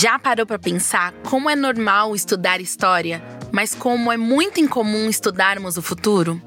Já parou para pensar como é normal estudar história, mas como é muito incomum estudarmos o futuro?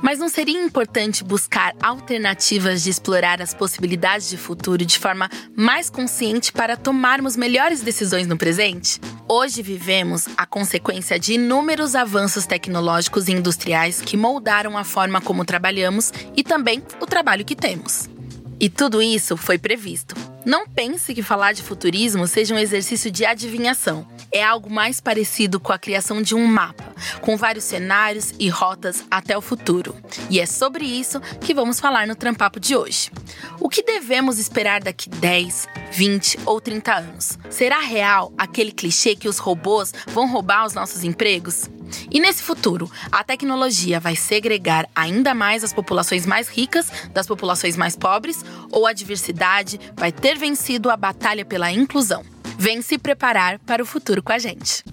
Mas não seria importante buscar alternativas de explorar as possibilidades de futuro de forma mais consciente para tomarmos melhores decisões no presente? Hoje vivemos a consequência de inúmeros avanços tecnológicos e industriais que moldaram a forma como trabalhamos e também o trabalho que temos. E tudo isso foi previsto. Não pense que falar de futurismo seja um exercício de adivinhação. É algo mais parecido com a criação de um mapa, com vários cenários e rotas até o futuro. E é sobre isso que vamos falar no Trampapo de hoje. O que devemos esperar daqui 10, 20 ou 30 anos? Será real aquele clichê que os robôs vão roubar os nossos empregos? E nesse futuro, a tecnologia vai segregar ainda mais as populações mais ricas das populações mais pobres ou a diversidade vai ter vencido a batalha pela inclusão? Vem se preparar para o futuro com a gente.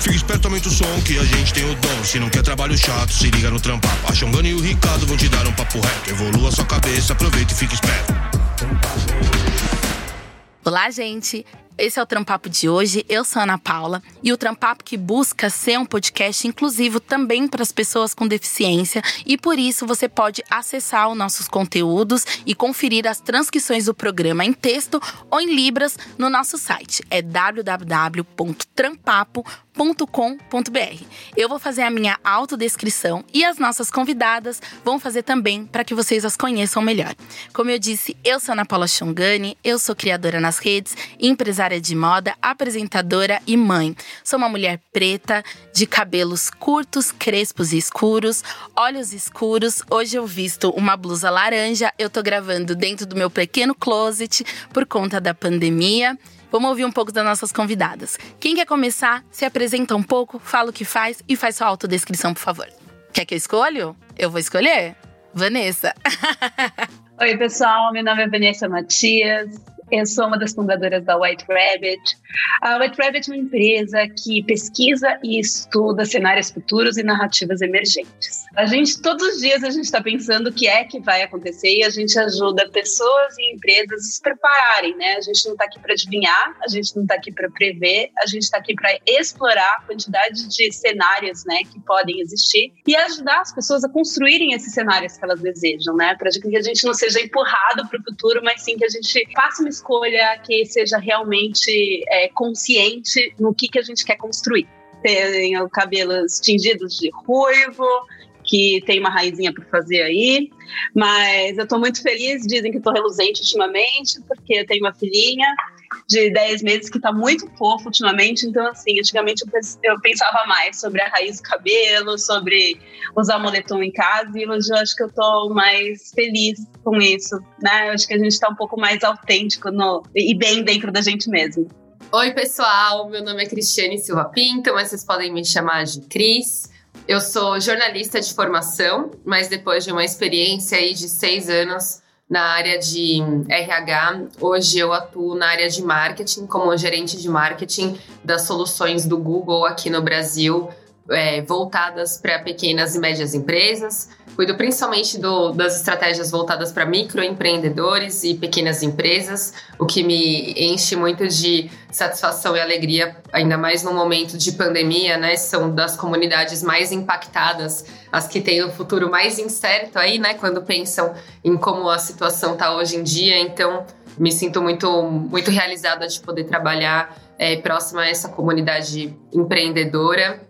Fica esperto, aumenta o som que a gente tem o dom. Se não quer trabalho chato, se liga no trampapo. A Xongana e o Ricardo vão te dar um papo reto. Evolua sua cabeça, aproveita e fica esperto. Olá, gente! Esse é o Trampapo de hoje. Eu sou Ana Paula e o Trampapo que busca ser um podcast inclusivo também para as pessoas com deficiência e por isso você pode acessar os nossos conteúdos e conferir as transcrições do programa em texto ou em libras no nosso site. É www.trampapo.com com.br. Eu vou fazer a minha autodescrição e as nossas convidadas vão fazer também para que vocês as conheçam melhor. Como eu disse, eu sou Ana Paula Xongani, eu sou criadora nas redes, empresária de moda, apresentadora e mãe. Sou uma mulher preta, de cabelos curtos, crespos e escuros, olhos escuros. Hoje eu visto uma blusa laranja. Eu tô gravando dentro do meu pequeno closet por conta da pandemia. Vamos ouvir um pouco das nossas convidadas. Quem quer começar, se apresenta um pouco, fala o que faz e faz sua autodescrição, por favor. Quer que eu escolho? Eu vou escolher. Vanessa. Oi, pessoal. Meu nome é Vanessa Matias. Eu sou uma das fundadoras da White Rabbit. A White Rabbit é uma empresa que pesquisa e estuda cenários futuros e narrativas emergentes. A gente, todos os dias, a gente está pensando o que é que vai acontecer e a gente ajuda pessoas e empresas a se prepararem, né? A gente não está aqui para adivinhar, a gente não está aqui para prever, a gente está aqui para explorar a quantidade de cenários, né, que podem existir e ajudar as pessoas a construírem esses cenários que elas desejam, né? Para que a gente não seja empurrado para o futuro, mas sim que a gente faça uma escolha que seja realmente é, consciente no que, que a gente quer construir. Tenho cabelos tingidos de ruivo, que tem uma raizinha para fazer aí, mas eu estou muito feliz. Dizem que estou reluzente ultimamente, porque eu tenho uma filhinha de 10 meses que está muito fofo ultimamente. Então, assim, antigamente eu pensava mais sobre a raiz do cabelo, sobre usar moletom em casa, e hoje eu acho que eu estou mais feliz com isso, né? Eu acho que a gente está um pouco mais autêntico no, e bem dentro da gente mesmo. Oi, pessoal, meu nome é Cristiane Silva Pinto, mas vocês podem me chamar de Cris. Eu sou jornalista de formação, mas depois de uma experiência aí de seis anos na área de RH, hoje eu atuo na área de marketing, como gerente de marketing das soluções do Google aqui no Brasil, é, voltadas para pequenas e médias empresas. Cuido principalmente do, das estratégias voltadas para microempreendedores e pequenas empresas, o que me enche muito de satisfação e alegria, ainda mais no momento de pandemia, né? São das comunidades mais impactadas, as que têm o futuro mais incerto aí, né? Quando pensam em como a situação está hoje em dia. Então, me sinto muito, muito realizada de poder trabalhar é, próxima a essa comunidade empreendedora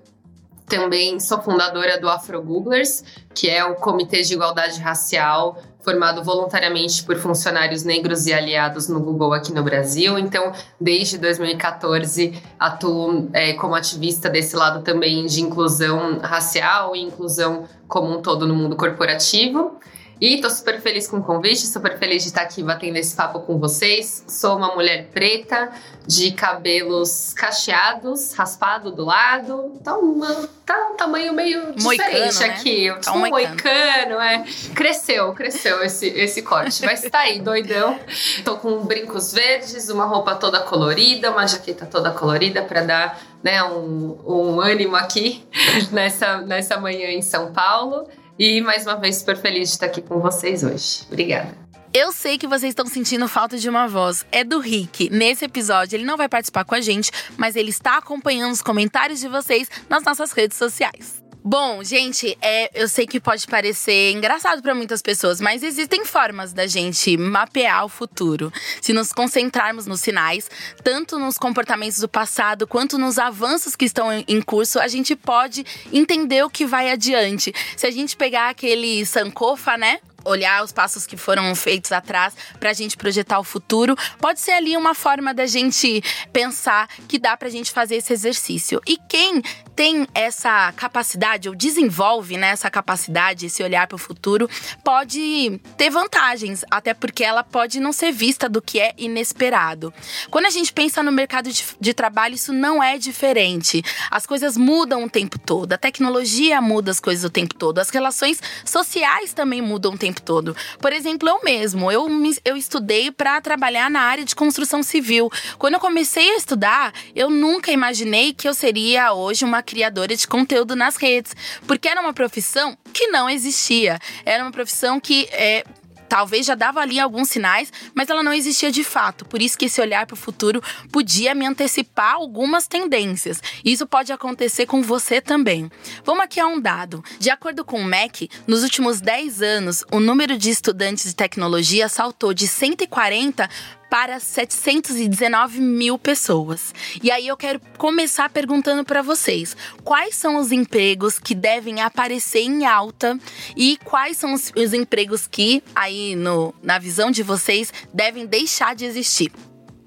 também sou fundadora do Afro Googlers, que é o Comitê de Igualdade Racial formado voluntariamente por funcionários negros e aliados no Google aqui no Brasil. Então, desde 2014, atuo é, como ativista desse lado também de inclusão racial e inclusão como um todo no mundo corporativo. E tô super feliz com o convite, super feliz de estar aqui batendo esse papo com vocês. Sou uma mulher preta, de cabelos cacheados, raspado do lado. Então, tá um tamanho meio diferente né? aqui. Tá um moicano, é. Cresceu, cresceu esse, esse corte. Mas tá aí, doidão. Tô com brincos verdes, uma roupa toda colorida, uma jaqueta toda colorida para dar né, um, um ânimo aqui nessa, nessa manhã em São Paulo. E mais uma vez, super feliz de estar aqui com vocês hoje. Obrigada. Eu sei que vocês estão sentindo falta de uma voz. É do Rick. Nesse episódio, ele não vai participar com a gente, mas ele está acompanhando os comentários de vocês nas nossas redes sociais. Bom, gente, é, eu sei que pode parecer engraçado para muitas pessoas, mas existem formas da gente mapear o futuro. Se nos concentrarmos nos sinais, tanto nos comportamentos do passado quanto nos avanços que estão em curso, a gente pode entender o que vai adiante. Se a gente pegar aquele Sankofa, né? Olhar os passos que foram feitos atrás para a gente projetar o futuro, pode ser ali uma forma da gente pensar que dá para a gente fazer esse exercício. E quem tem essa capacidade, ou desenvolve né, essa capacidade, esse olhar para o futuro, pode ter vantagens, até porque ela pode não ser vista do que é inesperado. Quando a gente pensa no mercado de, de trabalho, isso não é diferente. As coisas mudam o tempo todo, a tecnologia muda as coisas o tempo todo, as relações sociais também mudam o tempo tempo todo. Por exemplo, eu mesmo, eu, me, eu estudei para trabalhar na área de construção civil. Quando eu comecei a estudar, eu nunca imaginei que eu seria hoje uma criadora de conteúdo nas redes, porque era uma profissão que não existia. Era uma profissão que é, talvez já dava ali alguns sinais, mas ela não existia de fato. Por isso que esse olhar para o futuro podia me antecipar algumas tendências. Isso pode acontecer com você também. Vamos aqui a um dado. De acordo com o MEC, nos últimos 10 anos, o número de estudantes de tecnologia saltou de 140 para 719 mil pessoas. E aí eu quero começar perguntando para vocês: quais são os empregos que devem aparecer em alta e quais são os, os empregos que, aí no, na visão de vocês, devem deixar de existir?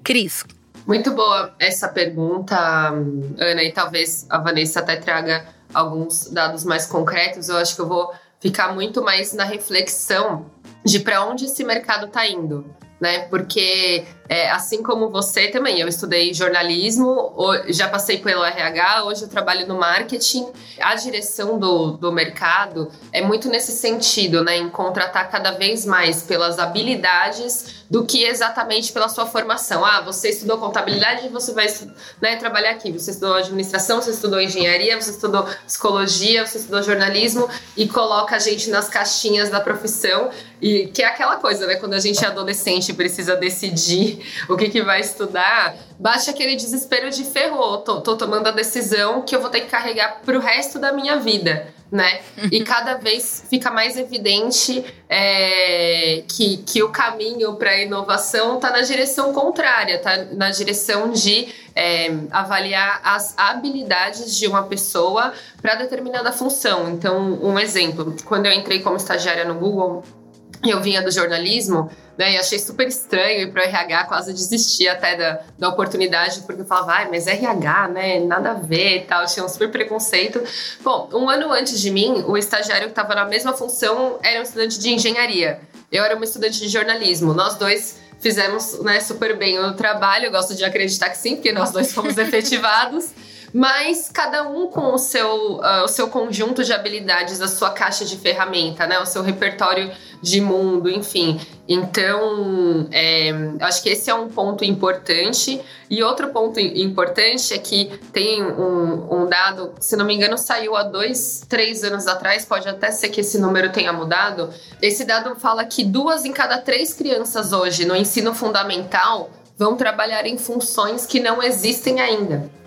Cris. Muito boa essa pergunta, Ana, e talvez a Vanessa até traga alguns dados mais concretos. Eu acho que eu vou ficar muito mais na reflexão de para onde esse mercado está indo né? Porque é, assim como você também, eu estudei jornalismo, já passei pelo RH, hoje eu trabalho no marketing. A direção do, do mercado é muito nesse sentido, né? Em contratar cada vez mais pelas habilidades do que exatamente pela sua formação. Ah, você estudou contabilidade, você vai né, trabalhar aqui. Você estudou administração, você estudou engenharia, você estudou psicologia, você estudou jornalismo e coloca a gente nas caixinhas da profissão. E que é aquela coisa, né? Quando a gente é adolescente precisa decidir o que, que vai estudar, bate aquele desespero de ferrou, tô, tô tomando a decisão que eu vou ter que carregar pro resto da minha vida né? E cada vez fica mais evidente é, que, que o caminho para a inovação está na direção contrária, está na direção de é, avaliar as habilidades de uma pessoa para determinada função. Então, um exemplo: quando eu entrei como estagiária no Google, eu vinha do jornalismo, né? E achei super estranho ir para o RH, quase desisti até da, da oportunidade, porque eu falava, ai, mas RH, né? Nada a ver e tal, tinha um super preconceito. Bom, um ano antes de mim, o estagiário que estava na mesma função era um estudante de engenharia. Eu era uma estudante de jornalismo. Nós dois fizemos né, super bem o trabalho, eu gosto de acreditar que sim, porque nós dois fomos efetivados mas cada um com o seu, uh, o seu conjunto de habilidades, a sua caixa de ferramenta, né? O seu repertório de mundo, enfim. Então, é, acho que esse é um ponto importante. E outro ponto importante é que tem um, um, dado, se não me engano, saiu há dois, três anos atrás, pode até ser que esse número tenha mudado. Esse dado fala que duas em cada três crianças hoje no ensino fundamental vão trabalhar em funções que não existem ainda.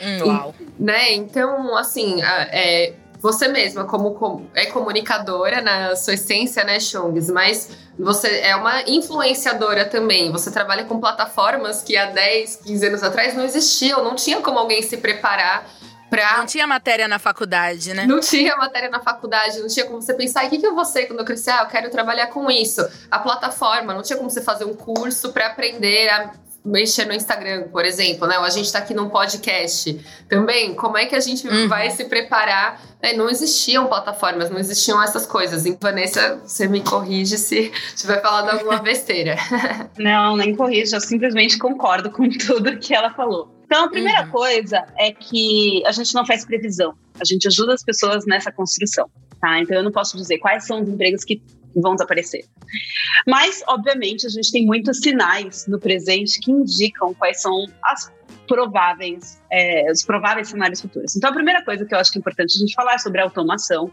Hum, uau. E, né? Então, assim, é, você mesma, como é comunicadora na sua essência, né, Chungs? Mas você é uma influenciadora também. Você trabalha com plataformas que há 10, 15 anos atrás não existiam, não tinha como alguém se preparar Pra... Não tinha matéria na faculdade, né? Não tinha matéria na faculdade, não tinha como você pensar, o que, que eu vou ser quando eu crescer? Ah, eu quero trabalhar com isso. A plataforma, não tinha como você fazer um curso para aprender a mexer no Instagram, por exemplo, né? Ou a gente está aqui num podcast também. Como é que a gente uhum. vai se preparar? É, não existiam plataformas, não existiam essas coisas. Então, Vanessa, você me corrige se estiver falando alguma besteira. não, nem corrige, eu simplesmente concordo com tudo que ela falou. Então, a primeira uhum. coisa é que a gente não faz previsão. A gente ajuda as pessoas nessa construção. Tá? Então, eu não posso dizer quais são os empregos que vão desaparecer. Mas, obviamente, a gente tem muitos sinais no presente que indicam quais são as prováveis é, os prováveis cenários futuros. Então, a primeira coisa que eu acho que é importante a gente falar é sobre automação.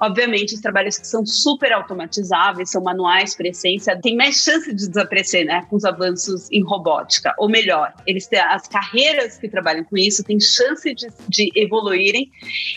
Obviamente, os trabalhos que são super automatizáveis, são manuais por essência, tem mais chance de desaparecer, né, com os avanços em robótica. Ou melhor, eles têm, as carreiras que trabalham com isso têm chance de, de evoluírem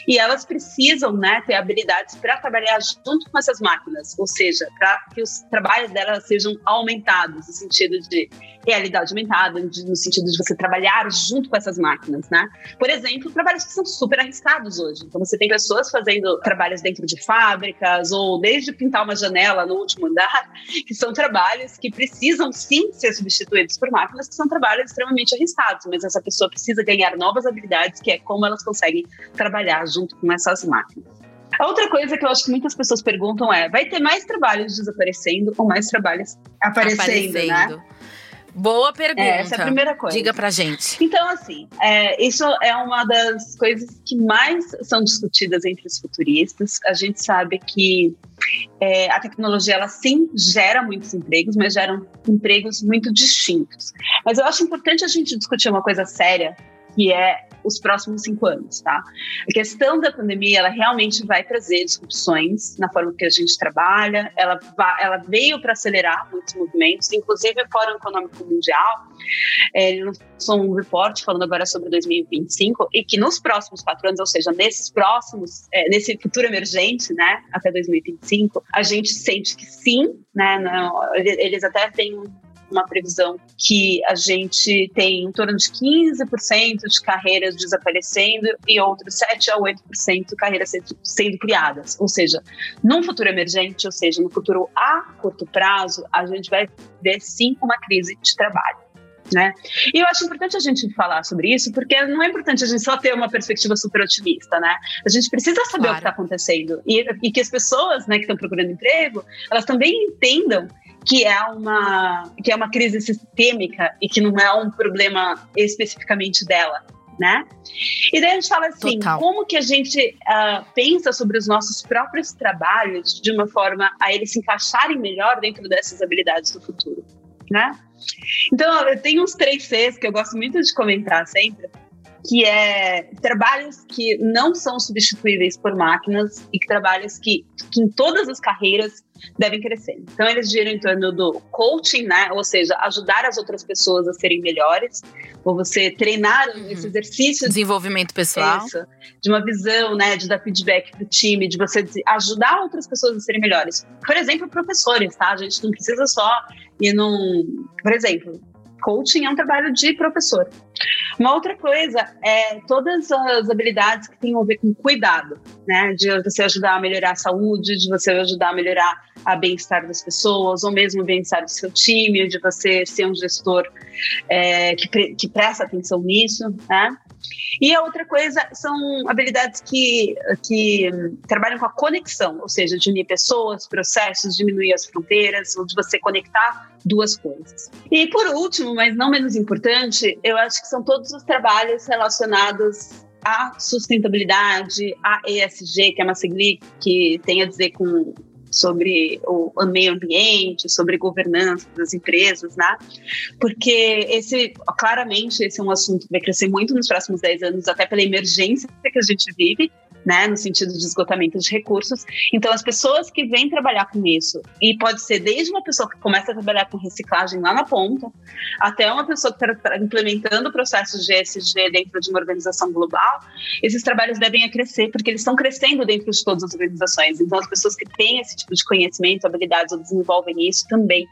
e elas precisam, né, ter habilidades para trabalhar junto com essas máquinas, ou seja, para que os trabalhos delas sejam aumentados, no sentido de realidade aumentada, no sentido de você trabalhar junto com essas máquinas, né? Por exemplo, trabalhos que são super arriscados hoje. Então, você tem pessoas fazendo trabalhos dentro de fábricas ou desde pintar uma janela no último andar, que são trabalhos que precisam sim ser substituídos por máquinas, que são trabalhos extremamente arriscados, mas essa pessoa precisa ganhar novas habilidades, que é como elas conseguem trabalhar junto com essas máquinas. A outra coisa que eu acho que muitas pessoas perguntam é: vai ter mais trabalhos desaparecendo ou mais trabalhos aparecendo, né? aparecendo. né? Boa pergunta. É, essa é a primeira coisa. Diga pra gente. Então, assim, é, isso é uma das coisas que mais são discutidas entre os futuristas. A gente sabe que é, a tecnologia, ela sim gera muitos empregos, mas geram empregos muito distintos. Mas eu acho importante a gente discutir uma coisa séria, que é os próximos cinco anos, tá? A questão da pandemia, ela realmente vai trazer disrupções na forma que a gente trabalha, ela, ela veio para acelerar muitos movimentos, inclusive o Fórum Econômico Mundial, é, ele lançou um report falando agora sobre 2025 e que nos próximos quatro anos, ou seja, nesses próximos, é, nesse futuro emergente, né, até 2025, a gente sente que sim, né, não, eles até têm uma previsão que a gente tem em torno de 15% de carreiras desaparecendo e outros 7 a 8% de carreiras sendo criadas. Ou seja, num futuro emergente, ou seja, no futuro a curto prazo, a gente vai ver sim uma crise de trabalho. Né? E eu acho importante a gente falar sobre isso, porque não é importante a gente só ter uma perspectiva super otimista, né? A gente precisa saber claro. o que está acontecendo e, e, que as pessoas, né, que estão procurando emprego, elas também entendam que é uma que é uma crise sistêmica e que não é um problema especificamente dela, né? E daí a gente fala assim, Total. como que a gente uh, pensa sobre os nossos próprios trabalhos de uma forma a eles se encaixarem melhor dentro dessas habilidades do futuro, né? Então, eu tenho uns três Cs que eu gosto muito de comentar sempre, que é trabalhos que não são substituíveis por máquinas e que trabalhos que, que em todas as carreiras devem crescer. Então, eles giram em torno do coaching, né? Ou seja, ajudar as outras pessoas a serem melhores, ou você treinar uhum. esse exercício. Desenvolvimento pessoal. Isso, de uma visão, né? De dar feedback para o time, de você ajudar outras pessoas a serem melhores. Por exemplo, professores, tá? A gente não precisa só ir num. Por exemplo, coaching é um trabalho de professor. Uma outra coisa é todas as habilidades que têm a ver com cuidado, né? De você ajudar a melhorar a saúde, de você ajudar a melhorar a bem-estar das pessoas, ou mesmo o bem-estar do seu time, de você ser um gestor é, que, pre que presta atenção nisso, né? E a outra coisa são habilidades que, que trabalham com a conexão, ou seja, de unir pessoas, processos, diminuir as fronteiras, ou de você conectar duas coisas. E por último, mas não menos importante, eu acho que são todos os trabalhos relacionados à sustentabilidade, à ESG, que é uma sigla que tem a dizer com sobre o meio ambiente, sobre governança das empresas, né? Porque esse, claramente, esse é um assunto que vai crescer muito nos próximos 10 anos, até pela emergência que a gente vive, né, no sentido de esgotamento de recursos. Então, as pessoas que vêm trabalhar com isso, e pode ser desde uma pessoa que começa a trabalhar com reciclagem lá na ponta, até uma pessoa que está implementando processos de ESG dentro de uma organização global, esses trabalhos devem crescer, porque eles estão crescendo dentro de todas as organizações. Então, as pessoas que têm esse tipo de conhecimento, habilidades ou desenvolvem isso também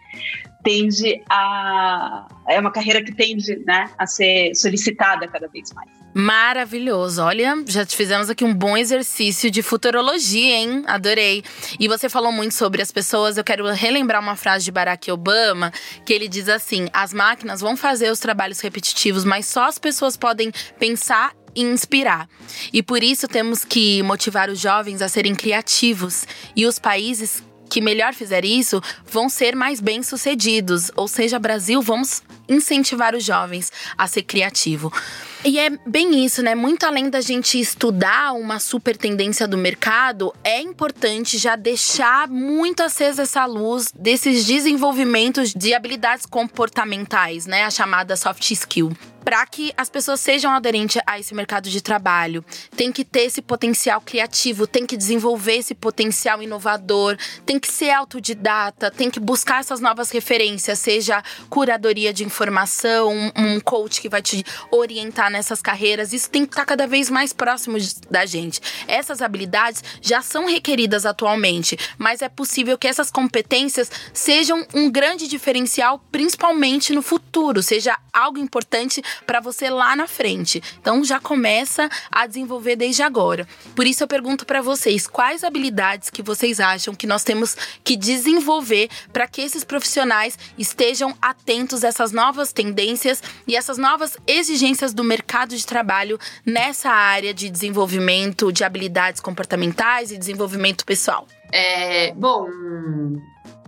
tende a é uma carreira que tende né, a ser solicitada cada vez mais. Maravilhoso. Olha, já te fizemos aqui um bom exercício de futurologia, hein? Adorei. E você falou muito sobre as pessoas. Eu quero relembrar uma frase de Barack Obama, que ele diz assim: as máquinas vão fazer os trabalhos repetitivos, mas só as pessoas podem pensar e inspirar. E por isso temos que motivar os jovens a serem criativos. E os países que melhor fizer isso vão ser mais bem-sucedidos. Ou seja, Brasil, vamos incentivar os jovens a ser criativo. E é bem isso, né? Muito além da gente estudar uma super tendência do mercado, é importante já deixar muito acesa essa luz desses desenvolvimentos de habilidades comportamentais, né? A chamada soft skill. para que as pessoas sejam aderentes a esse mercado de trabalho, tem que ter esse potencial criativo, tem que desenvolver esse potencial inovador, tem que ser autodidata, tem que buscar essas novas referências, seja curadoria de informação, um coach que vai te orientar nessas carreiras. Isso tem que estar cada vez mais próximo da gente. Essas habilidades já são requeridas atualmente, mas é possível que essas competências sejam um grande diferencial, principalmente no futuro, seja algo importante para você lá na frente. Então já começa a desenvolver desde agora. Por isso eu pergunto para vocês, quais habilidades que vocês acham que nós temos que desenvolver para que esses profissionais estejam atentos a essas novas tendências e essas novas exigências do mercado de trabalho nessa área de desenvolvimento de habilidades comportamentais e desenvolvimento pessoal? É, bom,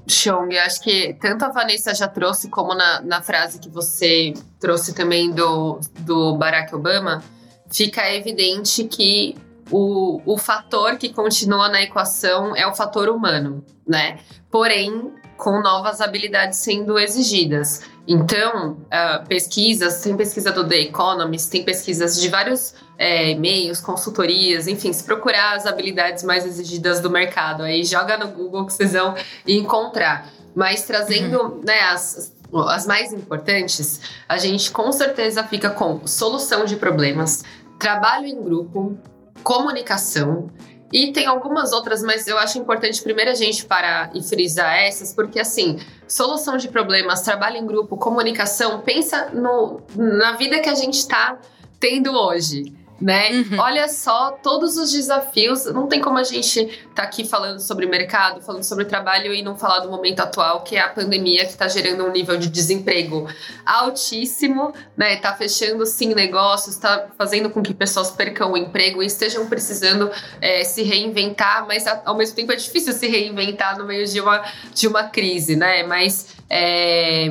Chong, acho que tanto a Vanessa já trouxe, como na, na frase que você trouxe também do, do Barack Obama, fica evidente que o, o fator que continua na equação é o fator humano, né? Porém, com novas habilidades sendo exigidas. Então, uh, pesquisas, tem pesquisa do The Economist, tem pesquisas de vários é, meios, consultorias, enfim, se procurar as habilidades mais exigidas do mercado, aí joga no Google que vocês vão encontrar. Mas trazendo uhum. né, as, as mais importantes, a gente com certeza fica com solução de problemas, trabalho em grupo, comunicação. E tem algumas outras, mas eu acho importante primeiro a gente parar e frisar essas, porque assim, solução de problemas, trabalho em grupo, comunicação, pensa no, na vida que a gente está tendo hoje né? Uhum. Olha só todos os desafios. Não tem como a gente estar tá aqui falando sobre mercado, falando sobre trabalho e não falar do momento atual, que é a pandemia que está gerando um nível de desemprego altíssimo, né? Tá fechando sim negócios, está fazendo com que pessoas percam o emprego e estejam precisando é, se reinventar, mas ao mesmo tempo é difícil se reinventar no meio de uma, de uma crise, né? Mas é,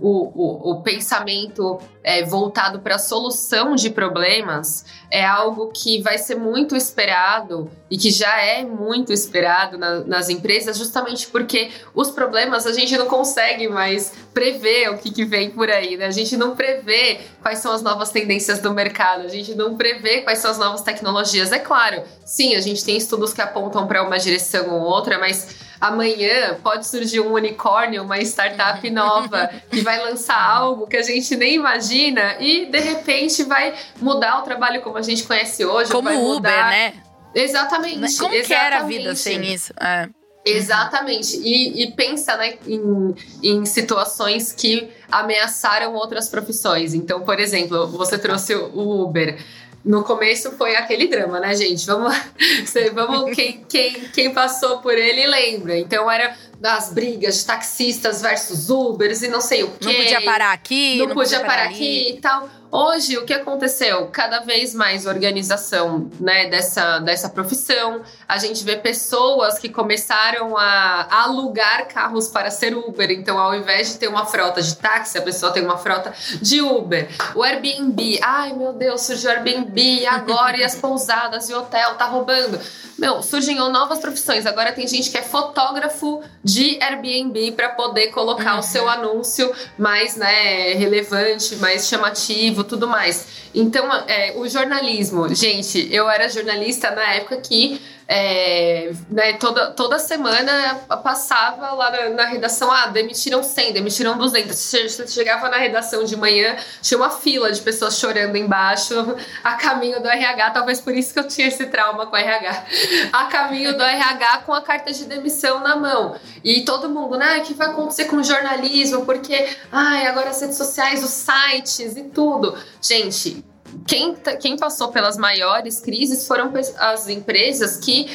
o, o, o, pensamento é, voltado para a solução de problemas é algo que vai ser muito esperado e que já é muito esperado na, nas empresas, justamente porque os problemas a gente não consegue mais prever o que, que vem por aí, né? A gente não prevê quais são as novas tendências do mercado, a gente não prevê quais são as novas tecnologias. É claro, sim, a gente tem estudos que apontam para uma direção ou outra, mas amanhã pode surgir um unicórnio, uma startup nova que vai lançar algo que a gente nem imagina e de repente vai mudar o trabalho como a gente conhece hoje. Como o Uber, né? Exatamente. Como exatamente. que era a vida sem isso? É. Exatamente. E, e pensa né, em, em situações que ameaçaram outras profissões. Então, por exemplo, você trouxe o Uber. No começo foi aquele drama, né, gente? Vamos, vamos quem, quem, quem passou por ele lembra. Então era das brigas de taxistas versus Ubers e não sei o quê. Não podia parar aqui, não, não podia, podia, parar, aqui e tal. Hoje, o que aconteceu? Cada vez mais organização né, dessa, dessa profissão. A gente vê pessoas que começaram a alugar carros para ser Uber. Então, ao invés de ter uma frota de táxi, a pessoa tem uma frota de Uber. O Airbnb. Ai, meu Deus, surgiu o Airbnb agora e as pousadas e o hotel tá roubando. Meu, surgiram novas profissões. Agora tem gente que é fotógrafo de Airbnb para poder colocar uhum. o seu anúncio mais né, relevante, mais chamativo, tudo mais. Então, é, o jornalismo, gente, eu era jornalista na época que é, né, toda, toda semana passava lá na, na, redação, ah, demitiram 100, demitiram 200. Você chegava na redação de manhã, tinha uma fila de pessoas chorando embaixo, a caminho do RH, talvez por isso que eu tinha esse trauma com o RH, a caminho do RH com a carta de demissão na mão. E todo mundo, né, o que vai acontecer com o jornalismo? Porque, ai, agora as redes sociais, os sites e tudo. Gente, quem, quem passou pelas maiores crises foram as empresas que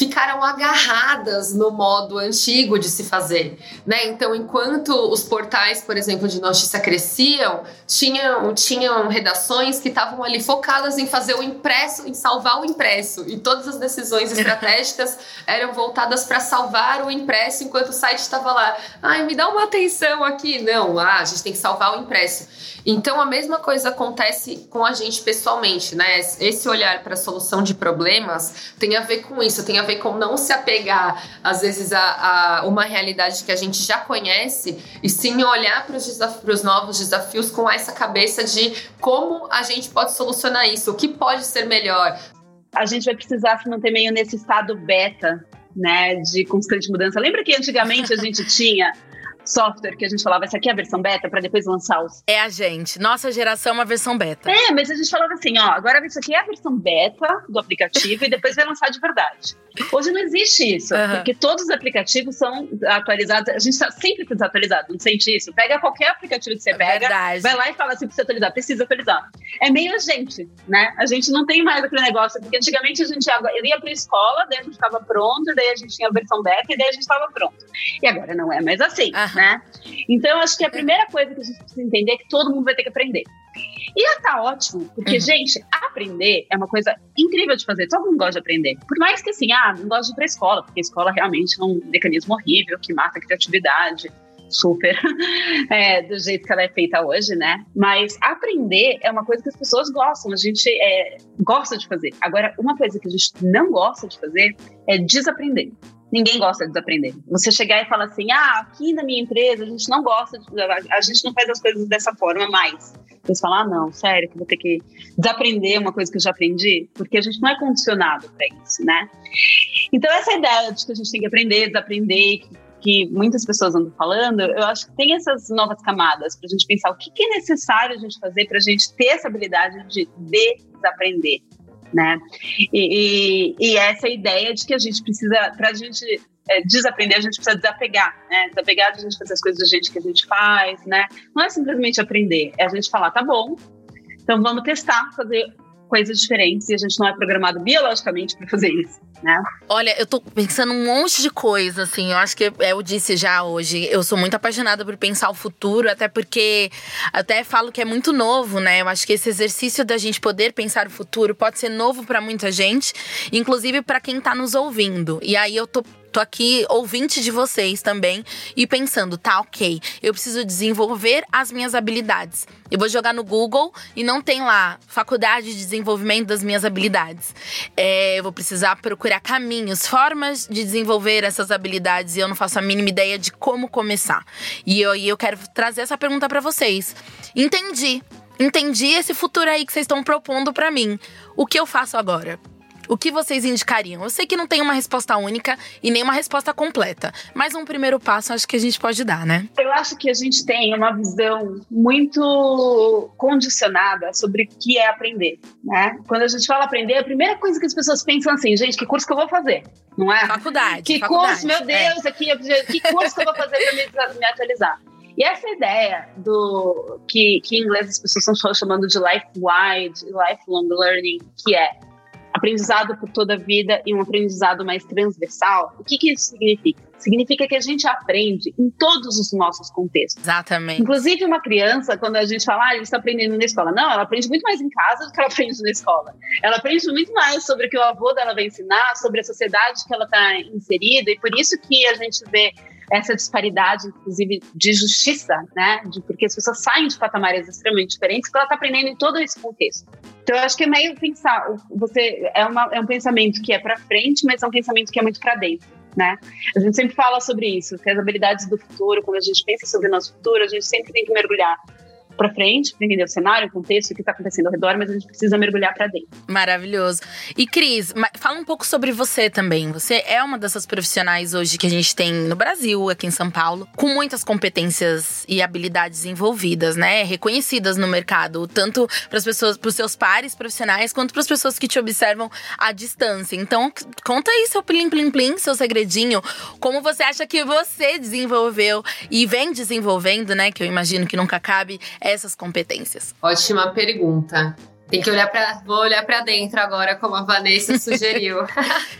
ficaram agarradas no modo antigo de se fazer, né? Então, enquanto os portais, por exemplo, de notícia cresciam, tinham, tinham redações que estavam ali focadas em fazer o impresso, em salvar o impresso, e todas as decisões estratégicas eram voltadas para salvar o impresso enquanto o site estava lá. Ai, me dá uma atenção aqui. Não, ah, a gente tem que salvar o impresso. Então, a mesma coisa acontece com a gente pessoalmente, né? Esse olhar para a solução de problemas tem a ver com isso, tem a ver com não se apegar, às vezes, a, a uma realidade que a gente já conhece, e sim olhar para os novos desafios com essa cabeça de como a gente pode solucionar isso, o que pode ser melhor. A gente vai precisar se manter meio nesse estado beta, né, de constante mudança. Lembra que antigamente a gente tinha software que a gente falava, essa aqui é a versão beta, para depois lançar os. É a gente. Nossa geração é uma versão beta. É, mas a gente falava assim, ó, agora isso aqui é a versão beta do aplicativo e depois vai lançar de verdade. Hoje não existe isso, uhum. porque todos os aplicativos são atualizados. A gente está sempre desatualizado, não sente isso? Pega qualquer aplicativo que você pega, verdade. vai lá e fala assim, precisa atualizar, precisa atualizar. É meio a gente, né? A gente não tem mais aquele negócio, porque antigamente a gente ia, ia para a escola, daí a gente estava pronto, daí a gente tinha a versão beta e daí a gente estava pronto. E agora não é mais assim, uhum. Né? Então, acho que a primeira coisa que a gente precisa entender é que todo mundo vai ter que aprender. E tá ótimo, porque, uhum. gente, aprender é uma coisa incrível de fazer. Todo mundo gosta de aprender. Por mais que, assim, ah, não gosto de ir pra escola, porque a escola realmente é um mecanismo horrível que mata a criatividade super é, do jeito que ela é feita hoje, né? Mas aprender é uma coisa que as pessoas gostam, a gente é, gosta de fazer. Agora, uma coisa que a gente não gosta de fazer é desaprender. Ninguém gosta de desaprender. Você chegar e falar assim, ah, aqui na minha empresa a gente não gosta, de, a gente não faz as coisas dessa forma mais. Você falar, ah, não, sério, que vou ter que desaprender uma coisa que eu já aprendi, porque a gente não é condicionado para isso, né? Então essa ideia de que a gente tem que aprender, desaprender, que, que muitas pessoas andam falando, eu acho que tem essas novas camadas para a gente pensar o que, que é necessário a gente fazer para a gente ter essa habilidade de desaprender né? E, e, e, essa ideia de que a gente precisa, para a gente é, desaprender, a gente precisa desapegar, né? Desapegar de a gente fazer as coisas do jeito que a gente faz, né? Não é simplesmente aprender, é a gente falar, tá bom, então vamos testar, fazer coisas diferentes e a gente não é programado biologicamente para fazer isso. Né? Olha, eu tô pensando um monte de coisa, assim. Eu acho que eu disse já hoje. Eu sou muito apaixonada por pensar o futuro, até porque até falo que é muito novo, né? Eu acho que esse exercício da gente poder pensar o futuro pode ser novo para muita gente, inclusive para quem tá nos ouvindo. E aí eu tô tô aqui ouvinte de vocês também e pensando, tá, ok, eu preciso desenvolver as minhas habilidades. Eu vou jogar no Google e não tem lá faculdade de desenvolvimento das minhas habilidades. É, eu vou precisar procurar caminhos, formas de desenvolver essas habilidades e eu não faço a mínima ideia de como começar. E eu, e eu quero trazer essa pergunta para vocês. Entendi. Entendi esse futuro aí que vocês estão propondo para mim. O que eu faço agora? O que vocês indicariam? Eu sei que não tem uma resposta única e nem uma resposta completa, mas um primeiro passo acho que a gente pode dar, né? Eu acho que a gente tem uma visão muito condicionada sobre o que é aprender, né? Quando a gente fala aprender, a primeira coisa que as pessoas pensam assim, gente, que curso que eu vou fazer? Não é? Faculdade. Que faculdade, curso, meu Deus, é. aqui, que curso que eu vou fazer para me, me atualizar? E essa ideia do que, que em inglês as pessoas estão chamando de life-wide, lifelong learning, que é aprendizado por toda a vida e um aprendizado mais transversal, o que, que isso significa? Significa que a gente aprende em todos os nossos contextos. Exatamente. Inclusive, uma criança, quando a gente fala, ah, ele está aprendendo na escola. Não, ela aprende muito mais em casa do que ela aprende na escola. Ela aprende muito mais sobre o que o avô dela vai ensinar, sobre a sociedade que ela está inserida, e por isso que a gente vê essa disparidade, inclusive, de justiça, né? De, porque as pessoas saem de patamares extremamente diferentes, porque ela está aprendendo em todo esse contexto. Então, eu acho que é meio pensar, você é, uma, é um pensamento que é para frente, mas é um pensamento que é muito para dentro. Né? A gente sempre fala sobre isso, que as habilidades do futuro, quando a gente pensa sobre o nosso futuro, a gente sempre tem que mergulhar para frente, para entender o cenário, o contexto, o que está acontecendo ao redor, mas a gente precisa mergulhar para dentro. Maravilhoso. E Cris, fala um pouco sobre você também. Você é uma dessas profissionais hoje que a gente tem no Brasil, aqui em São Paulo, com muitas competências e habilidades envolvidas, né? Reconhecidas no mercado, tanto para as pessoas, para os seus pares profissionais, quanto para as pessoas que te observam à distância. Então, conta aí seu plim plim plim, seu segredinho, como você acha que você desenvolveu e vem desenvolvendo, né? Que eu imagino que nunca cabe essas competências? Ótima pergunta. Tem que olhar para, vou olhar para dentro agora, como a Vanessa sugeriu.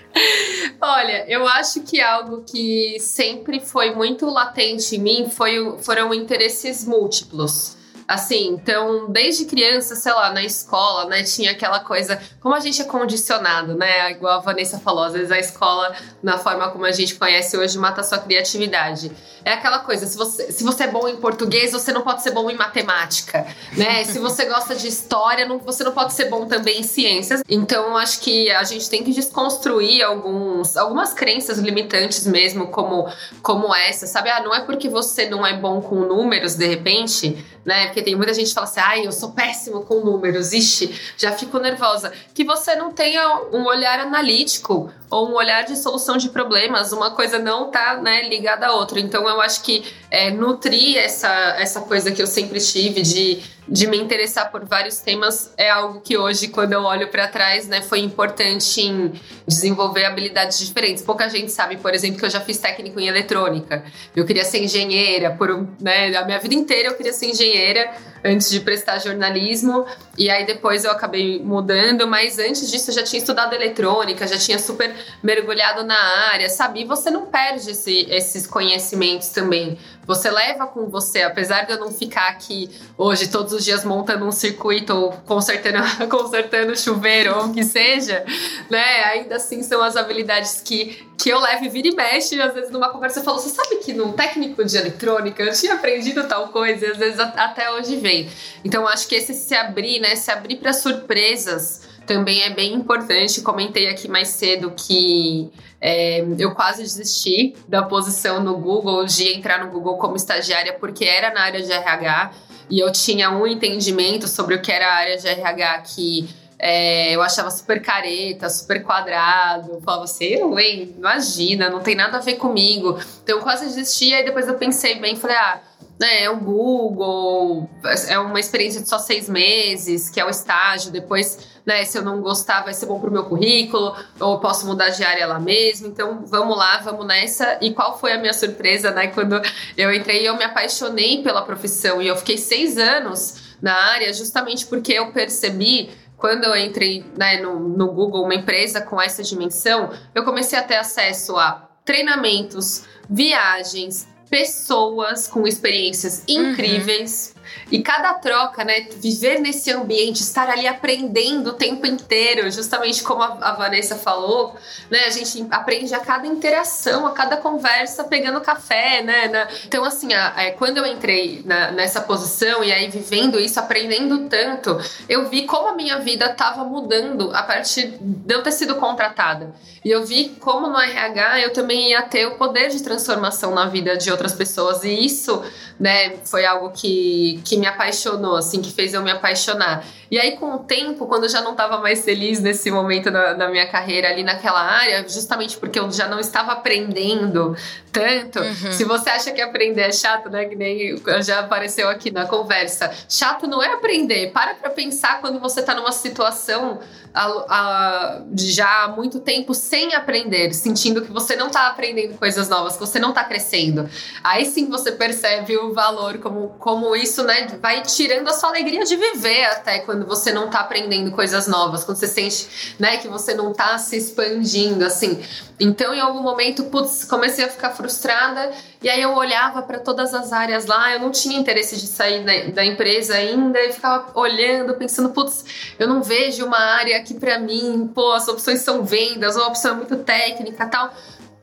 Olha, eu acho que algo que sempre foi muito latente em mim foi, foram interesses múltiplos. Assim, então, desde criança, sei lá, na escola, né, tinha aquela coisa, como a gente é condicionado, né? Igual a Vanessa falou, às vezes a escola, na forma como a gente conhece hoje, mata a sua criatividade. É aquela coisa, se você, se você é bom em português, você não pode ser bom em matemática, né? se você gosta de história, não, você não pode ser bom também em ciências. Então, acho que a gente tem que desconstruir alguns, algumas crenças limitantes mesmo, como, como essa, sabe? Ah, não é porque você não é bom com números, de repente, né? Porque tem muita gente que fala assim, ai, eu sou péssimo com números, ixi, já fico nervosa. Que você não tenha um olhar analítico ou um olhar de solução de problemas, uma coisa não tá né, ligada à outra. Então eu acho que é, nutrir essa, essa coisa que eu sempre tive de, de me interessar por vários temas é algo que hoje, quando eu olho para trás, né, foi importante em desenvolver habilidades diferentes. Pouca gente sabe, por exemplo, que eu já fiz técnico em eletrônica. Eu queria ser engenheira, por né, a minha vida inteira eu queria ser engenheira antes de prestar jornalismo. E aí depois eu acabei mudando, mas antes disso eu já tinha estudado eletrônica, já tinha super mergulhado na área, sabe? E você não perde esse, esses conhecimentos também. Você leva com você, apesar de eu não ficar aqui hoje todos os dias montando um circuito ou consertando, consertando chuveiro ou o que seja, né? Ainda assim são as habilidades que, que eu levo e vira e mexe. Às vezes numa conversa eu falo, você sabe que num técnico de eletrônica eu tinha aprendido tal coisa e às vezes até hoje vem. Então acho que esse se abrir, né? Se abrir para surpresas também é bem importante. Comentei aqui mais cedo que é, eu quase desisti da posição no Google, de entrar no Google como estagiária, porque era na área de RH e eu tinha um entendimento sobre o que era a área de RH que é, eu achava super careta, super quadrado. Eu falava assim, eu, hein, imagina, não tem nada a ver comigo. Então eu quase desisti, aí depois eu pensei bem, falei, ah né, é o Google, é uma experiência de só seis meses, que é o estágio, depois, né, se eu não gostar, vai ser bom pro meu currículo, ou posso mudar de área lá mesmo, então vamos lá, vamos nessa. E qual foi a minha surpresa, né, quando eu entrei, eu me apaixonei pela profissão, e eu fiquei seis anos na área, justamente porque eu percebi quando eu entrei né, no, no Google, uma empresa com essa dimensão, eu comecei a ter acesso a treinamentos, viagens, pessoas com experiências uhum. incríveis. Uhum. E cada troca, né? Viver nesse ambiente, estar ali aprendendo o tempo inteiro, justamente como a, Vanessa falou, né? A gente aprende a cada interação, a cada conversa, pegando café, né? Então, assim, é, quando eu entrei nessa posição e aí vivendo isso, aprendendo tanto, eu vi como a minha vida estava mudando a partir de eu ter sido contratada. E eu vi como no RH eu também ia ter o poder de transformação na vida de outras pessoas. E isso, né, foi algo que, que me apaixonou, assim, que fez eu me apaixonar. E aí, com o tempo, quando eu já não estava mais feliz nesse momento da, da, minha carreira ali naquela área, justamente porque eu já não estava aprendendo tanto. Uhum. Se você acha que aprender é chato, né? Que nem já apareceu aqui na conversa. Chato não é aprender. Para pra pensar quando você está numa situação a, a, já há muito tempo sem aprender, sentindo que você não está aprendendo coisas novas, que você não está crescendo. Aí sim você percebe o valor, como, como isso né, vai tirando a sua alegria de viver até quando você não está aprendendo coisas novas, quando você sente né, que você não está se expandindo, assim. Então, em algum momento, putz, comecei a ficar frustrada. E aí eu olhava para todas as áreas lá, eu não tinha interesse de sair da, da empresa ainda e ficava olhando, pensando, putz, eu não vejo uma área aqui para mim, pô, as opções são vendas, ou a opção é muito técnica tal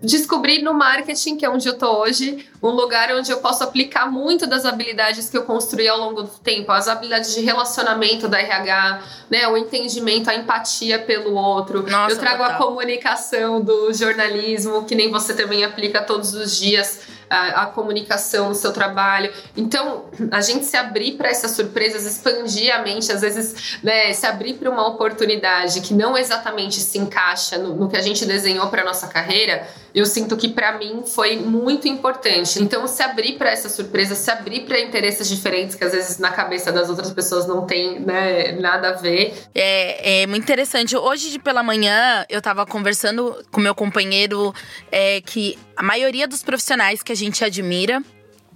descobri no marketing, que é onde eu tô hoje, um lugar onde eu posso aplicar muito das habilidades que eu construí ao longo do tempo, as habilidades de relacionamento da RH, né, o entendimento, a empatia pelo outro. Nossa, eu trago total. a comunicação do jornalismo, que nem você também aplica todos os dias a, a, comunicação no seu trabalho. Então, a gente se abrir para essas surpresas, expandir a mente, às vezes, né, se abrir para uma oportunidade que não exatamente se encaixa no, no que a gente desenhou para nossa carreira, eu sinto que para mim foi muito importante. Então, se abrir para essa surpresa, se abrir para interesses diferentes que às vezes na cabeça das outras pessoas não tem né, nada a ver. É, é muito interessante. Hoje pela manhã eu estava conversando com meu companheiro é, que a maioria dos profissionais que a gente admira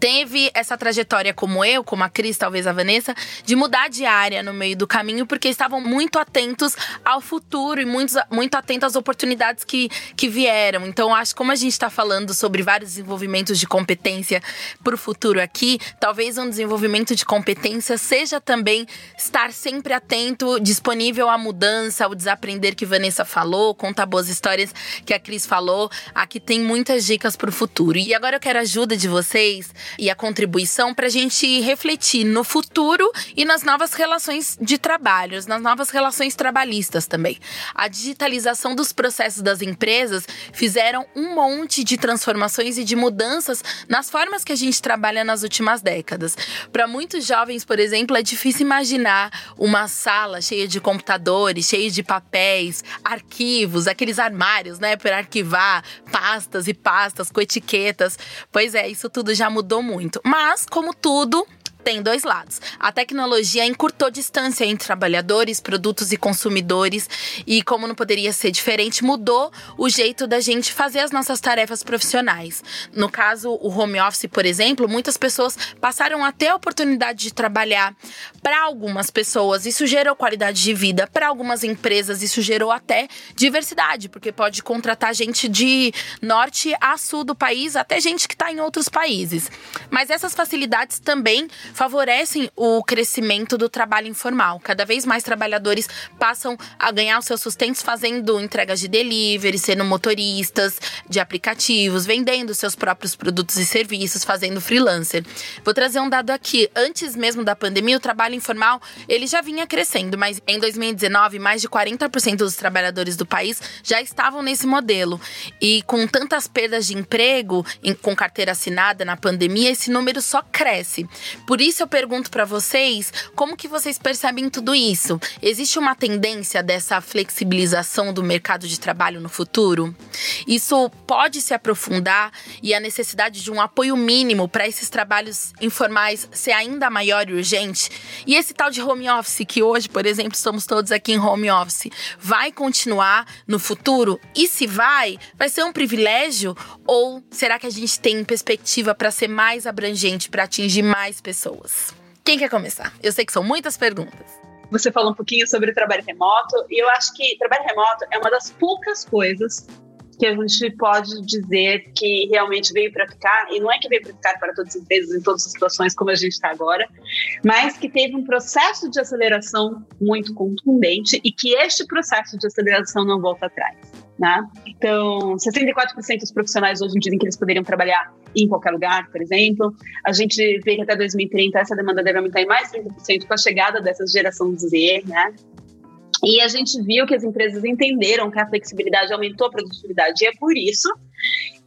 teve essa trajetória como eu, como a Cris, talvez a Vanessa, de mudar de área no meio do caminho, porque estavam muito atentos ao futuro e muito, muito atentos às oportunidades que, que vieram. Então, acho que como a gente está falando sobre vários desenvolvimentos de competência para o futuro aqui, talvez um desenvolvimento de competência seja também estar sempre atento, disponível à mudança, ao desaprender que Vanessa falou, contar boas histórias que a Cris falou. Aqui tem muitas dicas para o futuro. E agora eu quero a ajuda de vocês e a contribuição para a gente refletir no futuro e nas novas relações de trabalho, nas novas relações trabalhistas também. A digitalização dos processos das empresas fizeram um monte de transformações e de mudanças nas formas que a gente trabalha nas últimas décadas. Para muitos jovens, por exemplo, é difícil imaginar uma sala cheia de computadores, cheia de papéis, arquivos, aqueles armários, né, para arquivar pastas e pastas com etiquetas. Pois é, isso tudo já mudou muito. Mas, como tudo, tem dois lados. A tecnologia encurtou distância entre trabalhadores, produtos e consumidores, e como não poderia ser diferente, mudou o jeito da gente fazer as nossas tarefas profissionais. No caso, o home office, por exemplo, muitas pessoas passaram a ter a oportunidade de trabalhar. Para algumas pessoas, isso gerou qualidade de vida. Para algumas empresas, isso gerou até diversidade, porque pode contratar gente de norte a sul do país, até gente que está em outros países. Mas essas facilidades também favorecem o crescimento do trabalho informal. Cada vez mais trabalhadores passam a ganhar os seus sustentos fazendo entregas de delivery, sendo motoristas de aplicativos, vendendo seus próprios produtos e serviços, fazendo freelancer. Vou trazer um dado aqui. Antes mesmo da pandemia, o trabalho informal ele já vinha crescendo, mas em 2019, mais de 40% dos trabalhadores do país já estavam nesse modelo. E com tantas perdas de emprego, com carteira assinada na pandemia, esse número só cresce. Por por isso eu pergunto para vocês, como que vocês percebem tudo isso? Existe uma tendência dessa flexibilização do mercado de trabalho no futuro? Isso pode se aprofundar e a necessidade de um apoio mínimo para esses trabalhos informais ser ainda maior e urgente? E esse tal de home office que hoje, por exemplo, estamos todos aqui em home office, vai continuar no futuro? E se vai, vai ser um privilégio ou será que a gente tem perspectiva para ser mais abrangente, para atingir mais pessoas? Pessoas. Quem quer começar? Eu sei que são muitas perguntas. Você falou um pouquinho sobre trabalho remoto, e eu acho que trabalho remoto é uma das poucas coisas que a gente pode dizer que realmente veio para ficar, e não é que veio para ficar para todas as empresas em todas as situações como a gente está agora, mas que teve um processo de aceleração muito contundente e que este processo de aceleração não volta atrás. Né? Então, 64% dos profissionais hoje dizem que eles poderiam trabalhar em qualquer lugar, por exemplo. A gente vê que até 2030 essa demanda deve aumentar em mais 30% com a chegada dessa geração Z, né? E a gente viu que as empresas entenderam que a flexibilidade aumentou a produtividade. E é por isso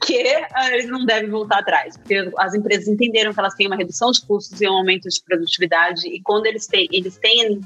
que uh, eles não devem voltar atrás, porque as empresas entenderam que elas têm uma redução de custos e um aumento de produtividade, e quando eles têm, eles têm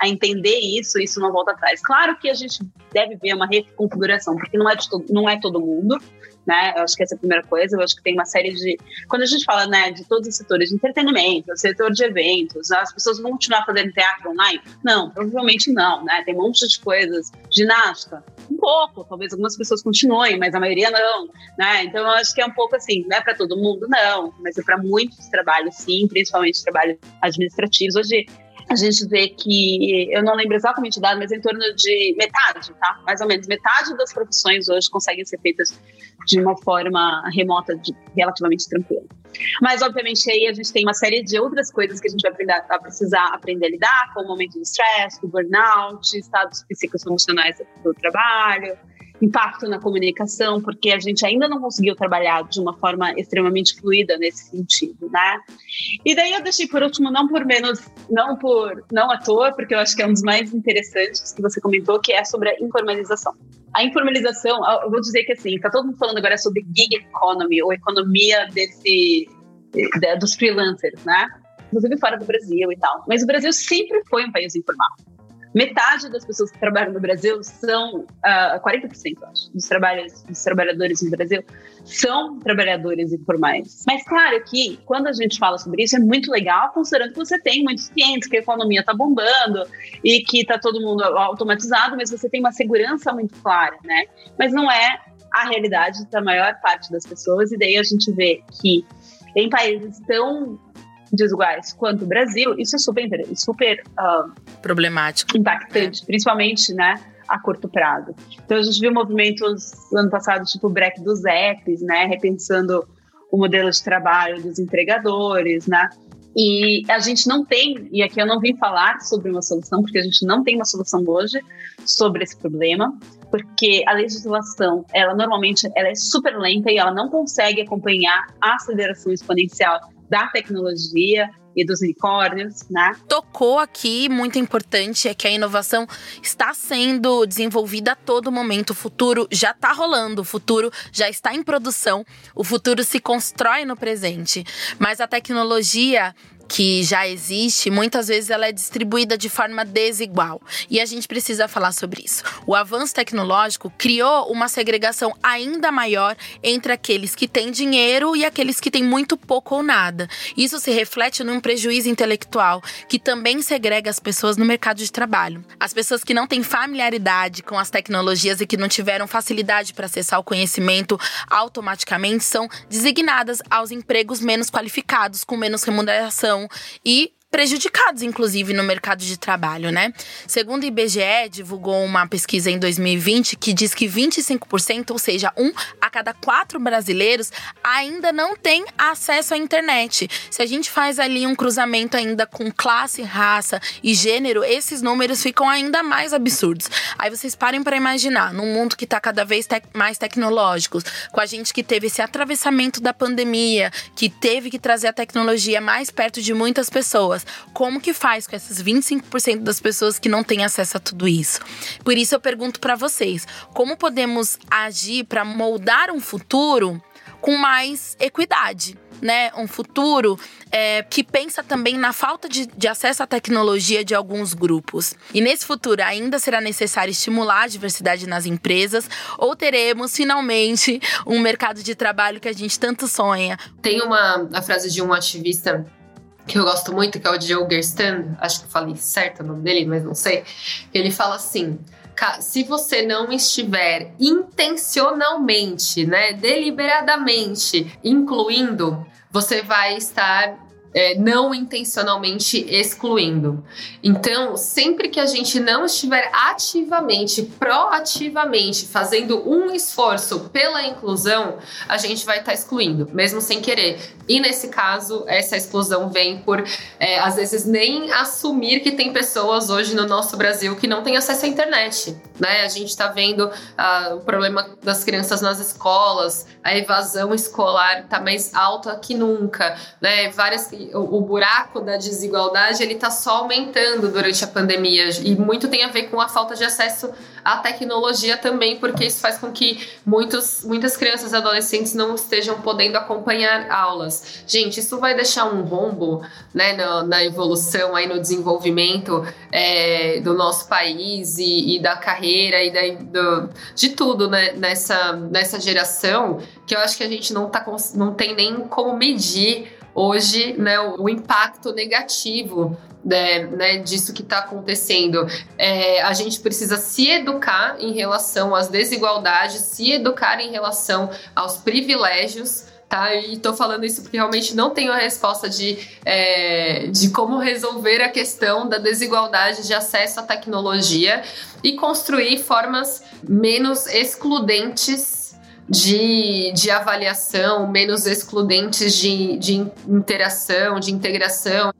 a entender isso, isso não volta atrás. Claro que a gente deve ver uma reconfiguração, porque não é, todo, não é todo mundo, né? Eu acho que essa é a primeira coisa. Eu acho que tem uma série de. Quando a gente fala, né, de todos os setores de entretenimento, setor de eventos, as pessoas vão continuar fazendo teatro online? Não, provavelmente não, né? Tem um monte de coisas. Ginástica? Um pouco, talvez algumas pessoas continuem, mas a maioria não, né? Então eu acho que é um pouco assim, não é para todo mundo, não, mas é para muitos trabalhos, sim, principalmente trabalhos administrativos. Hoje a gente vê que, eu não lembro exatamente o dado, mas em torno de metade, tá? Mais ou menos metade das profissões hoje conseguem ser feitas de uma forma remota, de, relativamente tranquila. Mas, obviamente, aí a gente tem uma série de outras coisas que a gente vai aprender, a precisar aprender a lidar, como o momento de estresse, o burnout, estados psicoemocionais do trabalho, impacto na comunicação, porque a gente ainda não conseguiu trabalhar de uma forma extremamente fluida nesse sentido, né? E daí eu deixei por último, não por menos, não por não à toa, porque eu acho que é um dos mais interessantes que você comentou, que é sobre a informalização. A informalização, eu vou dizer que assim, tá todo mundo falando agora sobre gig economy, ou economia desse dos freelancers, né? Inclusive fora do Brasil e tal. Mas o Brasil sempre foi um país informal. Metade das pessoas que trabalham no Brasil são, uh, ah, 40%, acho, dos, trabalhos, dos trabalhadores no Brasil são trabalhadores informais. Mas claro que quando a gente fala sobre isso é muito legal, considerando que você tem muitos clientes, que a economia está bombando e que está todo mundo automatizado, mas você tem uma segurança muito clara, né? Mas não é a realidade da maior parte das pessoas, e daí a gente vê que em países tão desiguais quanto o Brasil, isso é super, super uh, problemático, impactante, é. principalmente, né? a curto prazo. Então a gente viu movimentos ano passado, tipo o break dos apps, né, repensando o modelo de trabalho dos entregadores, né? E a gente não tem, e aqui eu não vim falar sobre uma solução, porque a gente não tem uma solução hoje sobre esse problema, porque a legislação, ela normalmente ela é super lenta e ela não consegue acompanhar a aceleração exponencial da tecnologia e dos unicórnios, né? Tocou aqui, muito importante, é que a inovação está sendo desenvolvida a todo momento. O futuro já está rolando, o futuro já está em produção, o futuro se constrói no presente. Mas a tecnologia que já existe, muitas vezes ela é distribuída de forma desigual. E a gente precisa falar sobre isso. O avanço tecnológico criou uma segregação ainda maior entre aqueles que têm dinheiro e aqueles que têm muito pouco ou nada. Isso se reflete num prejuízo intelectual que também segrega as pessoas no mercado de trabalho. As pessoas que não têm familiaridade com as tecnologias e que não tiveram facilidade para acessar o conhecimento automaticamente são designadas aos empregos menos qualificados, com menos remuneração e prejudicados, inclusive, no mercado de trabalho, né? Segundo o IBGE, divulgou uma pesquisa em 2020 que diz que 25%, ou seja, um a cada quatro brasileiros, ainda não tem acesso à internet. Se a gente faz ali um cruzamento ainda com classe, raça e gênero, esses números ficam ainda mais absurdos. Aí vocês parem para imaginar, num mundo que está cada vez te mais tecnológico, com a gente que teve esse atravessamento da pandemia, que teve que trazer a tecnologia mais perto de muitas pessoas Como que faz com esses 25% das pessoas que não têm acesso a tudo isso? Por isso eu pergunto para vocês, como podemos agir para moldar um futuro com mais equidade? Né, um futuro é, que pensa também na falta de, de, acesso à tecnologia de alguns grupos. E nesse futuro ainda será necessário estimular a diversidade nas empresas ou teremos finalmente um mercado de trabalho que a gente tanto sonha? Tem uma a frase de um ativista que eu gosto muito, que é o Joe Gerstand, acho que falei certo o nome dele, mas não sei. Ele fala assim: se você não estiver intencionalmente, né, deliberadamente incluindo, você vai estar é, não intencionalmente excluindo. Então, sempre que a gente não estiver ativamente, proativamente fazendo um esforço pela inclusão, a gente vai estar tá excluindo, mesmo sem querer. E nesse caso, essa exclusão vem por, é, às vezes, nem assumir que tem pessoas hoje no nosso Brasil que não têm acesso à internet. Né? A gente está vendo ah, o problema das crianças nas escolas, a evasão escolar está mais alta que nunca. Né? Várias o, buraco da desigualdade ele está só aumentando durante a pandemia e muito tem a ver com a falta de acesso à tecnologia também, porque isso faz com que muitos, muitas crianças e adolescentes não estejam podendo acompanhar aulas. Gente, isso vai deixar um rombo né, na, na evolução, aí no desenvolvimento é, do nosso país e, e da carreira e da, do, de tudo né, nessa, nessa geração, que eu acho que a gente não, tá, não tem nem como medir hoje né, o, impacto negativo né, né, disso que está acontecendo. É, a gente precisa se educar em relação às desigualdades, se educar em relação aos privilégios. Tá? E estou falando isso porque realmente não tenho a resposta de, é, de como resolver a questão da desigualdade de acesso à tecnologia e construir formas menos excludentes de, de avaliação, menos excludentes de, de interação, de integração.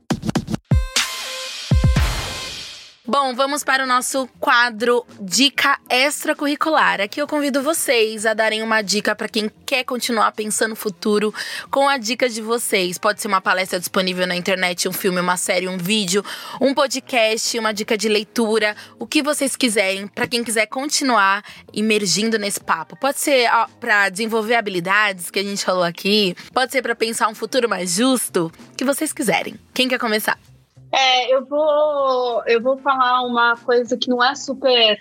Bom, vamos para o nosso quadro Dica Extracurricular. Aqui eu convido vocês a darem uma dica para quem quer continuar pensando no futuro com a dica de vocês. Pode ser uma palestra disponível na internet, um filme, uma série, um vídeo, um podcast, uma dica de leitura, o que vocês quiserem, para quem quiser continuar imergindo nesse papo. Pode ser para desenvolver habilidades que a gente falou aqui, pode ser para pensar um futuro mais justo, o que vocês quiserem. Quem quer começar? É, eu vou, eu vou falar uma coisa que não é super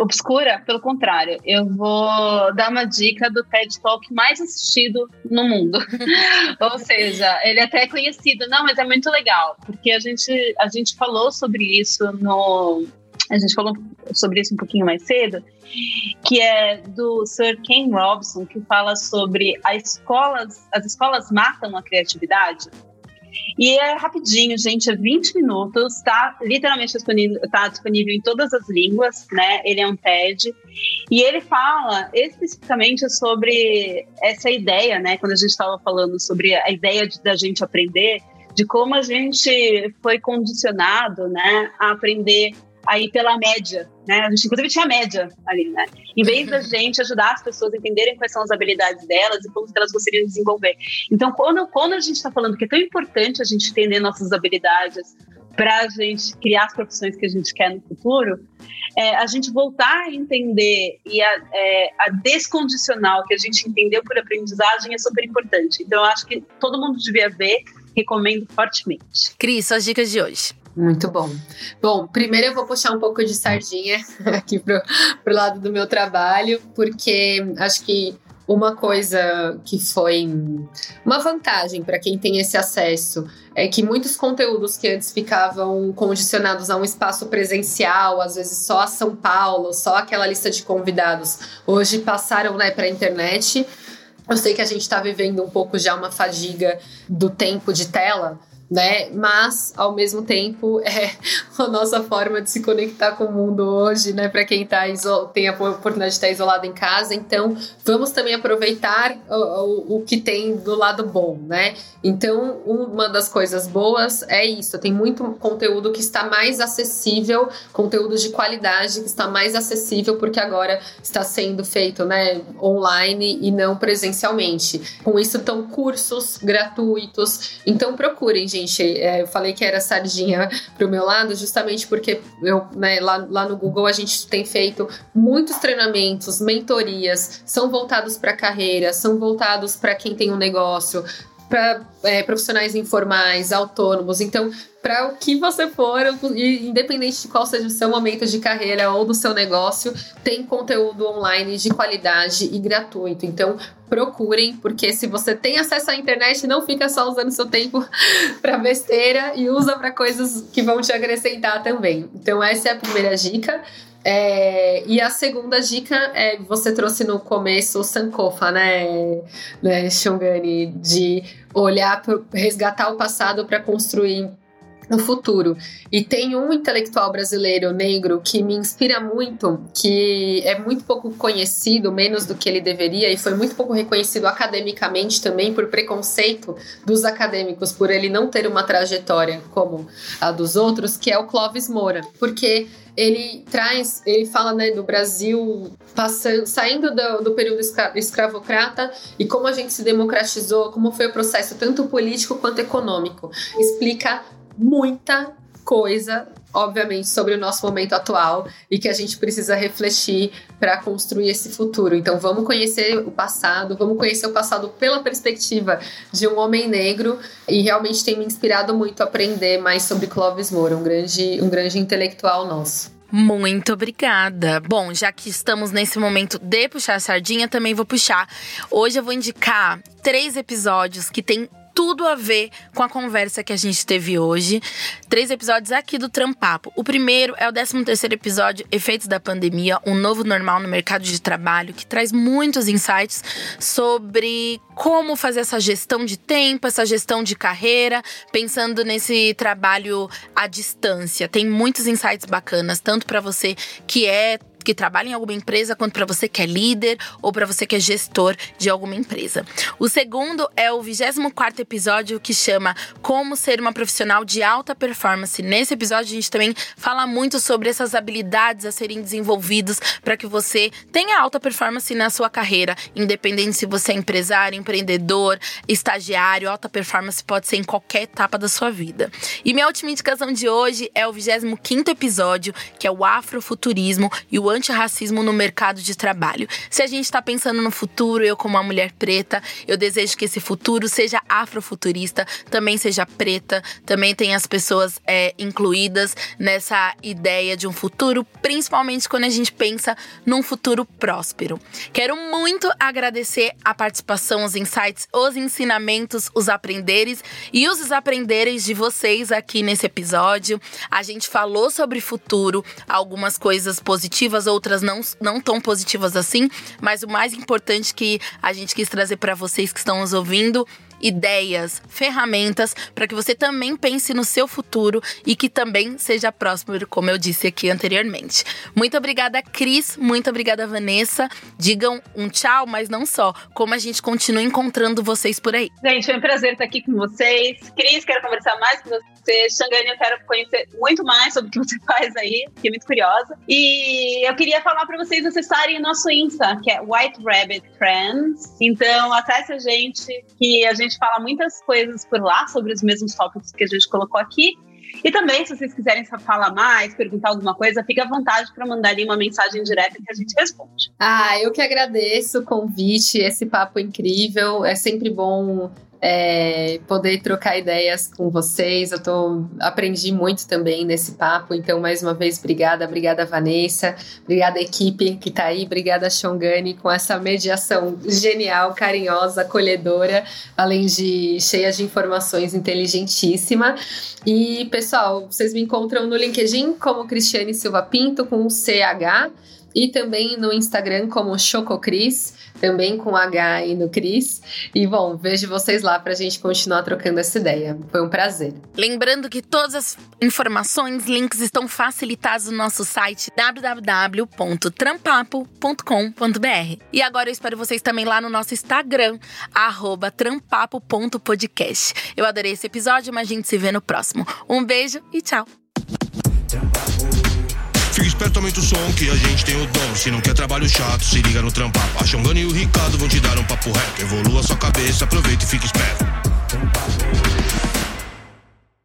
obscura, pelo contrário, eu vou dar uma dica do TED Talk mais assistido no mundo. Ou seja, ele até é conhecido, não, mas é muito legal, porque a gente, a gente falou sobre isso no, a gente falou sobre isso um pouquinho mais cedo, que é do Sir Ken Robson, que fala sobre as escolas, as escolas matam a criatividade. E é rapidinho, gente, é 20 minutos, tá literalmente disponível, tá disponível em todas as línguas, né? Ele é um TED. E ele fala especificamente sobre essa ideia, né? Quando a gente estava falando sobre a ideia de, da gente aprender, de como a gente foi condicionado, né, a aprender aí pela média, né? A gente inclusive tinha média ali, né? Em vez da gente ajudar as pessoas a entenderem quais são as habilidades delas e como elas gostariam de desenvolver. Então, quando, quando a gente está falando que é tão importante a gente entender nossas habilidades para a gente criar as profissões que a gente quer no futuro, é, a gente voltar a entender e a, é, a descondicionar o que a gente entendeu por aprendizagem é super importante. Então, eu acho que todo mundo devia ver, recomendo fortemente. Cris, suas dicas de hoje. Muito bom. Bom, primeiro eu vou puxar um pouco de sardinha aqui pro, pro lado do meu trabalho, porque acho que uma coisa que foi uma vantagem para quem tem esse acesso é que muitos conteúdos que antes ficavam condicionados a um espaço presencial, às vezes só a São Paulo, só aquela lista de convidados, hoje passaram né, para a internet. Eu sei que a gente está vivendo um pouco já uma fadiga do tempo de tela, né? Mas ao mesmo tempo é a nossa forma de se conectar com o mundo hoje, né? Para quem tá tem a oportunidade de estar isolado em casa, então vamos também aproveitar o, o, o, que tem do lado bom, né? Então uma das coisas boas é isso, tem muito conteúdo que está mais acessível, conteúdo de qualidade que está mais acessível porque agora está sendo feito, né? Online e não presencialmente. Com isso estão cursos gratuitos, então procurem gente, é, eu falei que era sardinha pro meu lado, justamente porque eu, né, lá, lá no Google a gente tem feito muitos treinamentos, mentorias, são voltados para carreira, são voltados para quem tem um negócio, para é, profissionais informais, autônomos. Então, para o que você for, independente de qual seja o seu momento de carreira ou do seu negócio, tem conteúdo online de qualidade e gratuito. Então, procurem, porque se você tem acesso à internet, não fica só usando seu tempo para besteira e usa para coisas que vão te acrescentar também. Então, essa é a primeira dica. É, e a segunda dica é você trouxe no começo o Sankofa, né, né Shungani, de olhar, pro, resgatar o passado para construir no futuro. E tem um intelectual brasileiro negro que me inspira muito, que é muito pouco conhecido, menos do que ele deveria, e foi muito pouco reconhecido academicamente também por preconceito dos acadêmicos, por ele não ter uma trajetória como a dos outros, que é o Clóvis Moura. Porque ele traz, ele fala né, do Brasil passando, saindo do, do período escra escravocrata e como a gente se democratizou, como foi o processo tanto político quanto econômico. Explica muita coisa, obviamente, sobre o nosso momento atual e que a gente precisa refletir para construir esse futuro. Então, vamos conhecer o passado, vamos conhecer o passado pela perspectiva de um homem negro e realmente tem me inspirado muito a aprender mais sobre Clovis Moura, um grande, um grande intelectual nosso. Muito obrigada. Bom, já que estamos nesse momento de puxar a sardinha, também vou puxar. Hoje eu vou indicar três episódios que tem tudo a ver com a conversa que a gente teve hoje. Três episódios aqui do Trampapo. O primeiro é o 13 terceiro episódio, Efeitos da Pandemia, um novo normal no mercado de trabalho, que traz muitos insights sobre como fazer essa gestão de tempo, essa gestão de carreira, pensando nesse trabalho à distância. Tem muitos insights bacanas, tanto para você que é que trabalha em alguma empresa, quanto para você que é líder ou para você que é gestor de alguma empresa. O segundo é o 24 episódio que chama Como ser uma profissional de alta performance. Nesse episódio a gente também fala muito sobre essas habilidades a serem desenvolvidas para que você tenha alta performance na sua carreira, independente se você é empresário, empreendedor, estagiário, alta performance pode ser em qualquer etapa da sua vida. E minha última indicação de hoje é o 25 episódio, que é o Afrofuturismo e o antirracismo no mercado de trabalho. Se a gente está pensando no futuro, eu como uma mulher preta, eu desejo que esse futuro seja afrofuturista, também seja preta, também tenha as pessoas é, incluídas nessa ideia de um futuro, principalmente quando a gente pensa num futuro próspero. Quero muito agradecer a participação, os insights, os ensinamentos, os aprenderes e os desaprenderes de vocês aqui nesse episódio. A gente falou sobre futuro, algumas coisas positivas, outras não, não tão positivas assim, mas o mais importante que a gente quis trazer para vocês que estão nos ouvindo ideias, ferramentas para que você também pense no seu futuro e que também seja próspero, como eu disse aqui anteriormente. Muito obrigada, Cris. Muito obrigada, Vanessa. Digam um tchau, mas não só. Como a gente continua encontrando vocês por aí. Gente, foi um prazer estar aqui com vocês. Cris, quero conversar mais com você. Xangani, eu quero conhecer muito mais sobre o que você faz aí. Fiquei muito curiosa. E eu queria falar para vocês acessarem o nosso Insta, que é White Rabbit Friends. Então, acesse a gente, que a gente fala muitas coisas por lá sobre os mesmos tópicos que a gente colocou aqui. E também, se vocês quiserem falar mais, perguntar alguma coisa, fique à vontade para mandar ali uma mensagem direta que a gente responde. Ah, eu que agradeço o convite, esse papo incrível. É sempre bom é, poder trocar ideias com vocês. Eu tô, aprendi muito também nesse papo, então, mais uma vez, obrigada, obrigada, Vanessa, obrigada, equipe que tá aí, obrigada, Shongani, com essa mediação genial, carinhosa, acolhedora, além de cheia de informações, inteligentíssima. E, pessoal, vocês me encontram no LinkedIn como Cristiane Silva Pinto, com CH, e também no Instagram como Chococris também com H aí no Cris. E bom, vejo vocês lá para a gente continuar trocando essa ideia. Foi um prazer. Lembrando que todas as informações, links estão facilitados no nosso site www.trampapo.com.br. E agora eu espero vocês também lá no nosso Instagram, trampapo.podcast. Eu adorei esse episódio, mas a gente se vê no próximo. Um beijo e tchau! Fica esperto, aumenta o som que a gente tem o dom. Se não quer trabalho chato, se liga no trampar. A Xongani e o Ricardo vão te dar um papo reto. Evolua sua cabeça, aproveita e fica esperto.